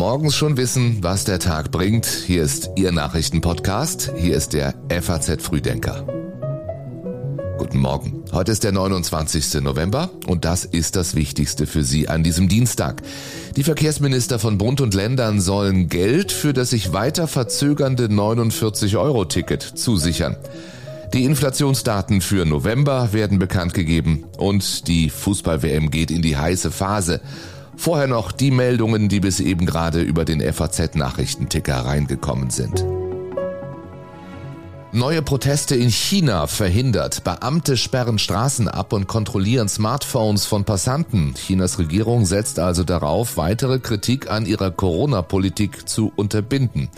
morgens schon wissen, was der Tag bringt. Hier ist Ihr Nachrichtenpodcast. Hier ist der FAZ Frühdenker. Guten Morgen. Heute ist der 29. November und das ist das Wichtigste für Sie an diesem Dienstag. Die Verkehrsminister von Bund und Ländern sollen Geld für das sich weiter verzögernde 49-Euro-Ticket zusichern. Die Inflationsdaten für November werden bekannt gegeben und die Fußball-WM geht in die heiße Phase. Vorher noch die Meldungen, die bis eben gerade über den FAZ-Nachrichtenticker reingekommen sind. Neue Proteste in China verhindert. Beamte sperren Straßen ab und kontrollieren Smartphones von Passanten. Chinas Regierung setzt also darauf, weitere Kritik an ihrer Corona-Politik zu unterbinden.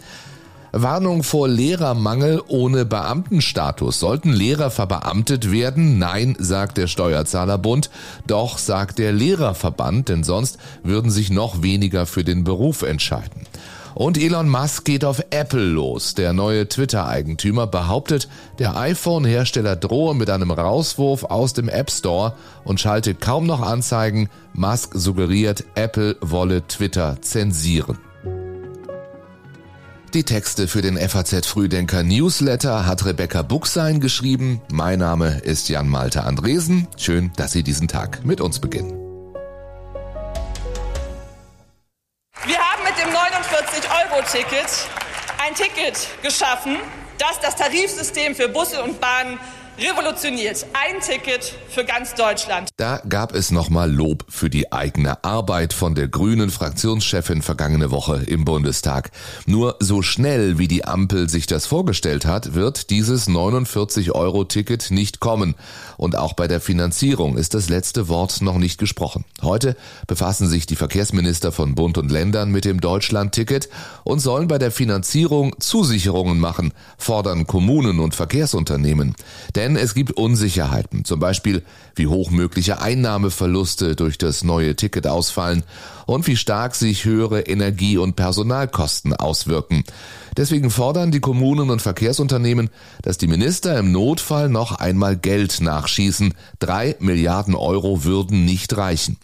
Warnung vor Lehrermangel ohne Beamtenstatus. Sollten Lehrer verbeamtet werden? Nein, sagt der Steuerzahlerbund. Doch sagt der Lehrerverband, denn sonst würden sich noch weniger für den Beruf entscheiden. Und Elon Musk geht auf Apple los. Der neue Twitter-Eigentümer behauptet, der iPhone-Hersteller drohe mit einem Rauswurf aus dem App Store und schalte kaum noch Anzeigen. Musk suggeriert, Apple wolle Twitter zensieren. Die Texte für den FAZ Frühdenker Newsletter hat Rebecca Buchsein geschrieben. Mein Name ist Jan Malte Andresen. Schön, dass Sie diesen Tag mit uns beginnen. Wir haben mit dem 49-Euro-Ticket ein Ticket geschaffen, das das Tarifsystem für Busse und Bahnen revolutioniert. Ein Ticket für ganz Deutschland. Da gab es nochmal Lob für die eigene Arbeit von der grünen Fraktionschefin vergangene Woche im Bundestag. Nur so schnell, wie die Ampel sich das vorgestellt hat, wird dieses 49-Euro-Ticket nicht kommen. Und auch bei der Finanzierung ist das letzte Wort noch nicht gesprochen. Heute befassen sich die Verkehrsminister von Bund und Ländern mit dem Deutschland-Ticket und sollen bei der Finanzierung Zusicherungen machen, fordern Kommunen und Verkehrsunternehmen. Denn denn es gibt Unsicherheiten, zum Beispiel wie hoch mögliche Einnahmeverluste durch das neue Ticket ausfallen und wie stark sich höhere Energie- und Personalkosten auswirken. Deswegen fordern die Kommunen und Verkehrsunternehmen, dass die Minister im Notfall noch einmal Geld nachschießen. Drei Milliarden Euro würden nicht reichen.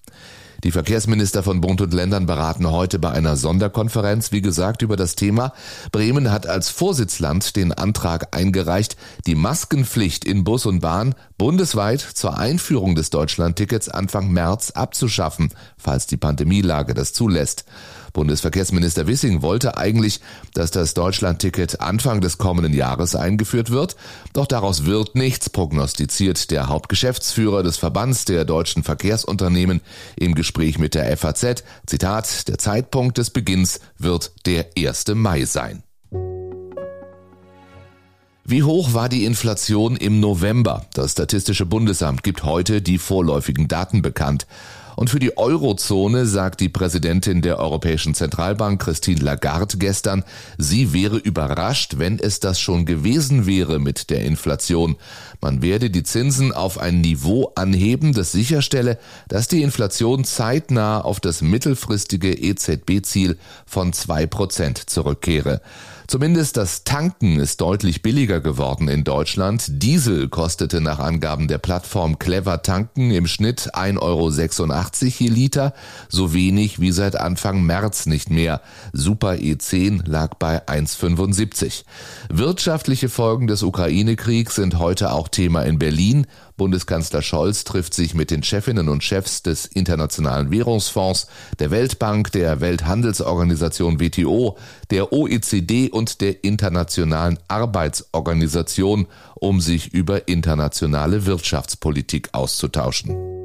Die Verkehrsminister von Bund und Ländern beraten heute bei einer Sonderkonferenz, wie gesagt, über das Thema. Bremen hat als Vorsitzland den Antrag eingereicht, die Maskenpflicht in Bus und Bahn bundesweit zur Einführung des Deutschlandtickets Anfang März abzuschaffen, falls die Pandemielage das zulässt. Bundesverkehrsminister Wissing wollte eigentlich, dass das Deutschlandticket Anfang des kommenden Jahres eingeführt wird, doch daraus wird nichts, prognostiziert der Hauptgeschäftsführer des Verbands der deutschen Verkehrsunternehmen im Gespräch mit der FAZ. Zitat, der Zeitpunkt des Beginns wird der 1. Mai sein. Wie hoch war die Inflation im November? Das Statistische Bundesamt gibt heute die vorläufigen Daten bekannt. Und für die Eurozone sagt die Präsidentin der Europäischen Zentralbank Christine Lagarde gestern, sie wäre überrascht, wenn es das schon gewesen wäre mit der Inflation. Man werde die Zinsen auf ein Niveau anheben, das sicherstelle, dass die Inflation zeitnah auf das mittelfristige EZB-Ziel von zwei Prozent zurückkehre. Zumindest das Tanken ist deutlich billiger geworden in Deutschland. Diesel kostete nach Angaben der Plattform Clever Tanken im Schnitt 1,86 Euro je Liter, so wenig wie seit Anfang März nicht mehr. Super E10 lag bei 1,75. Wirtschaftliche Folgen des Ukraine-Kriegs sind heute auch Thema in Berlin. Bundeskanzler Scholz trifft sich mit den Chefinnen und Chefs des Internationalen Währungsfonds, der Weltbank, der Welthandelsorganisation WTO, der OECD und der Internationalen Arbeitsorganisation, um sich über internationale Wirtschaftspolitik auszutauschen.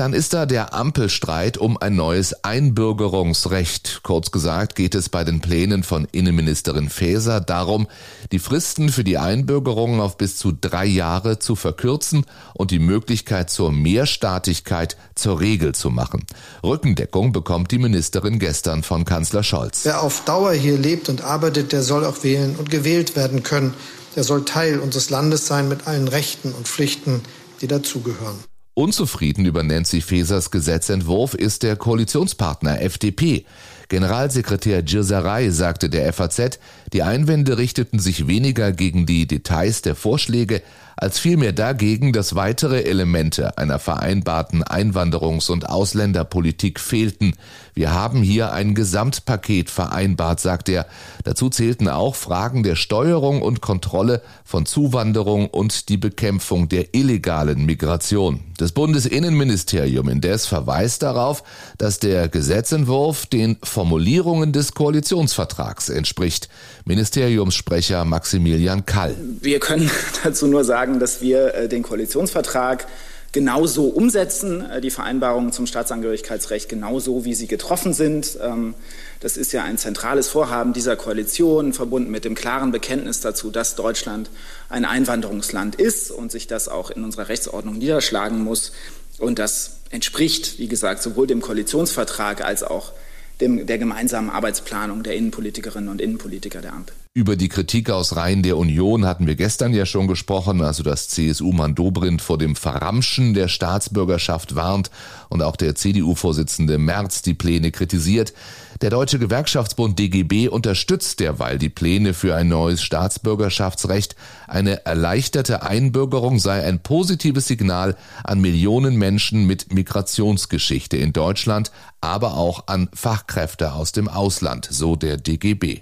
Dann ist da der Ampelstreit um ein neues Einbürgerungsrecht. Kurz gesagt geht es bei den Plänen von Innenministerin Faeser darum, die Fristen für die Einbürgerung auf bis zu drei Jahre zu verkürzen und die Möglichkeit zur Mehrstaatigkeit zur Regel zu machen. Rückendeckung bekommt die Ministerin gestern von Kanzler Scholz. Wer auf Dauer hier lebt und arbeitet, der soll auch wählen und gewählt werden können. Der soll Teil unseres Landes sein mit allen Rechten und Pflichten, die dazugehören. Unzufrieden über Nancy Fasers Gesetzentwurf ist der Koalitionspartner FDP. Generalsekretär Girsaray sagte der FAZ, die Einwände richteten sich weniger gegen die Details der Vorschläge, als vielmehr dagegen, dass weitere Elemente einer vereinbarten Einwanderungs- und Ausländerpolitik fehlten. Wir haben hier ein Gesamtpaket vereinbart, sagt er. Dazu zählten auch Fragen der Steuerung und Kontrolle von Zuwanderung und die Bekämpfung der illegalen Migration. Das Bundesinnenministerium indes verweist darauf, dass der Gesetzentwurf den Formulierungen des Koalitionsvertrags entspricht. Ministeriumssprecher Maximilian Kall. Wir können dazu nur sagen, dass wir äh, den Koalitionsvertrag genauso umsetzen, äh, die Vereinbarungen zum Staatsangehörigkeitsrecht genauso, wie sie getroffen sind. Ähm, das ist ja ein zentrales Vorhaben dieser Koalition, verbunden mit dem klaren Bekenntnis dazu, dass Deutschland ein Einwanderungsland ist und sich das auch in unserer Rechtsordnung niederschlagen muss. Und das entspricht, wie gesagt, sowohl dem Koalitionsvertrag als auch dem, der gemeinsamen Arbeitsplanung der Innenpolitikerinnen und Innenpolitiker der Ampel. Über die Kritik aus Reihen der Union hatten wir gestern ja schon gesprochen, also dass CSU-Mann Dobrindt vor dem Verramschen der Staatsbürgerschaft warnt und auch der CDU-Vorsitzende Merz die Pläne kritisiert. Der Deutsche Gewerkschaftsbund DGB unterstützt derweil die Pläne für ein neues Staatsbürgerschaftsrecht. Eine erleichterte Einbürgerung sei ein positives Signal an Millionen Menschen mit Migrationsgeschichte in Deutschland, aber auch an Fachkräfte aus dem Ausland, so der DGB.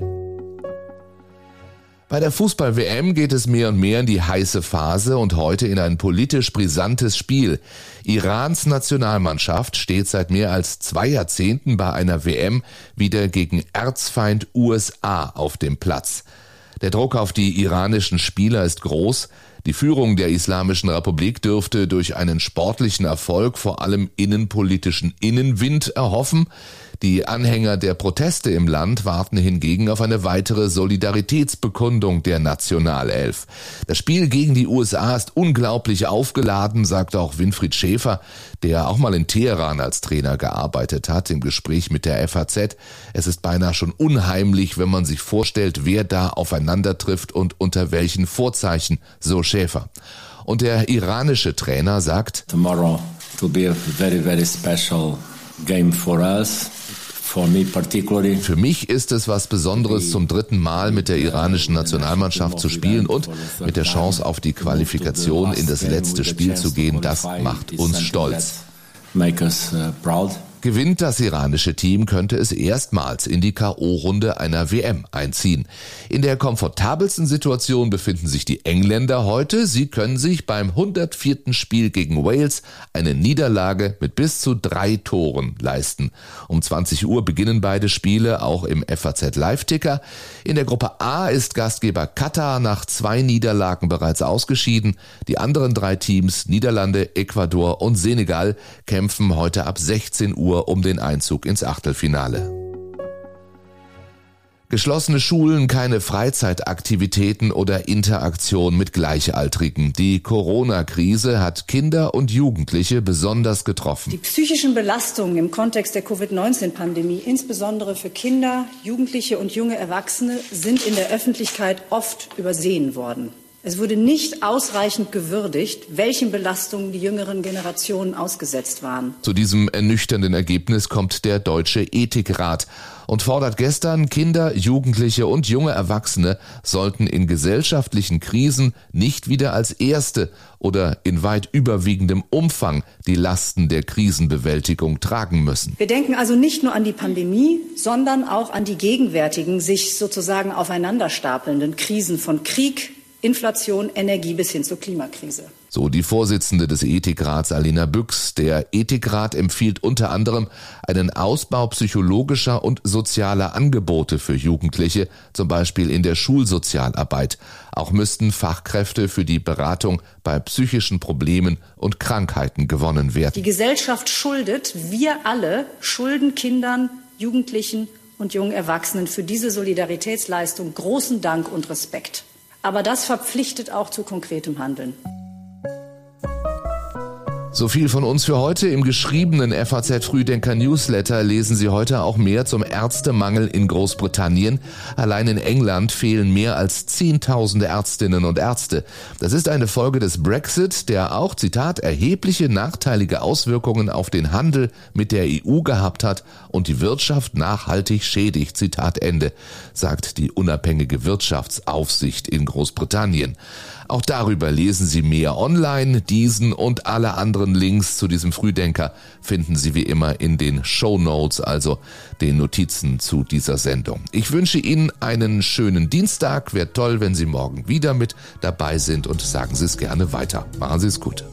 Bei der Fußball-WM geht es mehr und mehr in die heiße Phase und heute in ein politisch brisantes Spiel. Irans Nationalmannschaft steht seit mehr als zwei Jahrzehnten bei einer WM wieder gegen Erzfeind USA auf dem Platz. Der Druck auf die iranischen Spieler ist groß. Die Führung der Islamischen Republik dürfte durch einen sportlichen Erfolg vor allem innenpolitischen Innenwind erhoffen. Die Anhänger der Proteste im Land warten hingegen auf eine weitere Solidaritätsbekundung der Nationalelf. Das Spiel gegen die USA ist unglaublich aufgeladen, sagt auch Winfried Schäfer, der auch mal in Teheran als Trainer gearbeitet hat, im Gespräch mit der FAZ. Es ist beinahe schon unheimlich, wenn man sich vorstellt, wer da aufeinander trifft und unter welchen Vorzeichen, so Schäfer. Und der iranische Trainer sagt, Tomorrow will be a very, very special game for us. Für mich ist es was Besonderes, zum dritten Mal mit der iranischen Nationalmannschaft zu spielen und mit der Chance auf die Qualifikation in das letzte Spiel zu gehen. Das macht uns stolz. Gewinnt das iranische Team, könnte es erstmals in die KO-Runde einer WM einziehen. In der komfortabelsten Situation befinden sich die Engländer heute. Sie können sich beim 104. Spiel gegen Wales eine Niederlage mit bis zu drei Toren leisten. Um 20 Uhr beginnen beide Spiele auch im FAZ Live-Ticker. In der Gruppe A ist Gastgeber Katar nach zwei Niederlagen bereits ausgeschieden. Die anderen drei Teams, Niederlande, Ecuador und Senegal, kämpfen heute ab 16 Uhr Uhr um den Einzug ins Achtelfinale. Geschlossene Schulen, keine Freizeitaktivitäten oder Interaktion mit Gleichaltrigen. Die Corona-Krise hat Kinder und Jugendliche besonders getroffen. Die psychischen Belastungen im Kontext der Covid-19-Pandemie, insbesondere für Kinder, Jugendliche und junge Erwachsene, sind in der Öffentlichkeit oft übersehen worden. Es wurde nicht ausreichend gewürdigt, welchen Belastungen die jüngeren Generationen ausgesetzt waren. Zu diesem ernüchternden Ergebnis kommt der Deutsche Ethikrat und fordert gestern, Kinder, Jugendliche und junge Erwachsene sollten in gesellschaftlichen Krisen nicht wieder als Erste oder in weit überwiegendem Umfang die Lasten der Krisenbewältigung tragen müssen. Wir denken also nicht nur an die Pandemie, sondern auch an die gegenwärtigen, sich sozusagen aufeinanderstapelnden Krisen von Krieg, Inflation, Energie bis hin zur Klimakrise. So die Vorsitzende des Ethikrats Alina Büchs. Der Ethikrat empfiehlt unter anderem einen Ausbau psychologischer und sozialer Angebote für Jugendliche, zum Beispiel in der Schulsozialarbeit. Auch müssten Fachkräfte für die Beratung bei psychischen Problemen und Krankheiten gewonnen werden. Die Gesellschaft schuldet, wir alle schulden Kindern, Jugendlichen und jungen Erwachsenen für diese Solidaritätsleistung großen Dank und Respekt. Aber das verpflichtet auch zu konkretem Handeln. So viel von uns für heute. Im geschriebenen FAZ Frühdenker Newsletter lesen Sie heute auch mehr zum Ärztemangel in Großbritannien. Allein in England fehlen mehr als Zehntausende Ärztinnen und Ärzte. Das ist eine Folge des Brexit, der auch, Zitat, erhebliche nachteilige Auswirkungen auf den Handel mit der EU gehabt hat und die Wirtschaft nachhaltig schädigt. Zitat Ende, sagt die unabhängige Wirtschaftsaufsicht in Großbritannien. Auch darüber lesen Sie mehr online. Diesen und alle anderen Links zu diesem Frühdenker finden Sie wie immer in den Show Notes, also den Notizen zu dieser Sendung. Ich wünsche Ihnen einen schönen Dienstag. Wäre toll, wenn Sie morgen wieder mit dabei sind und sagen Sie es gerne weiter. Machen Sie es gut.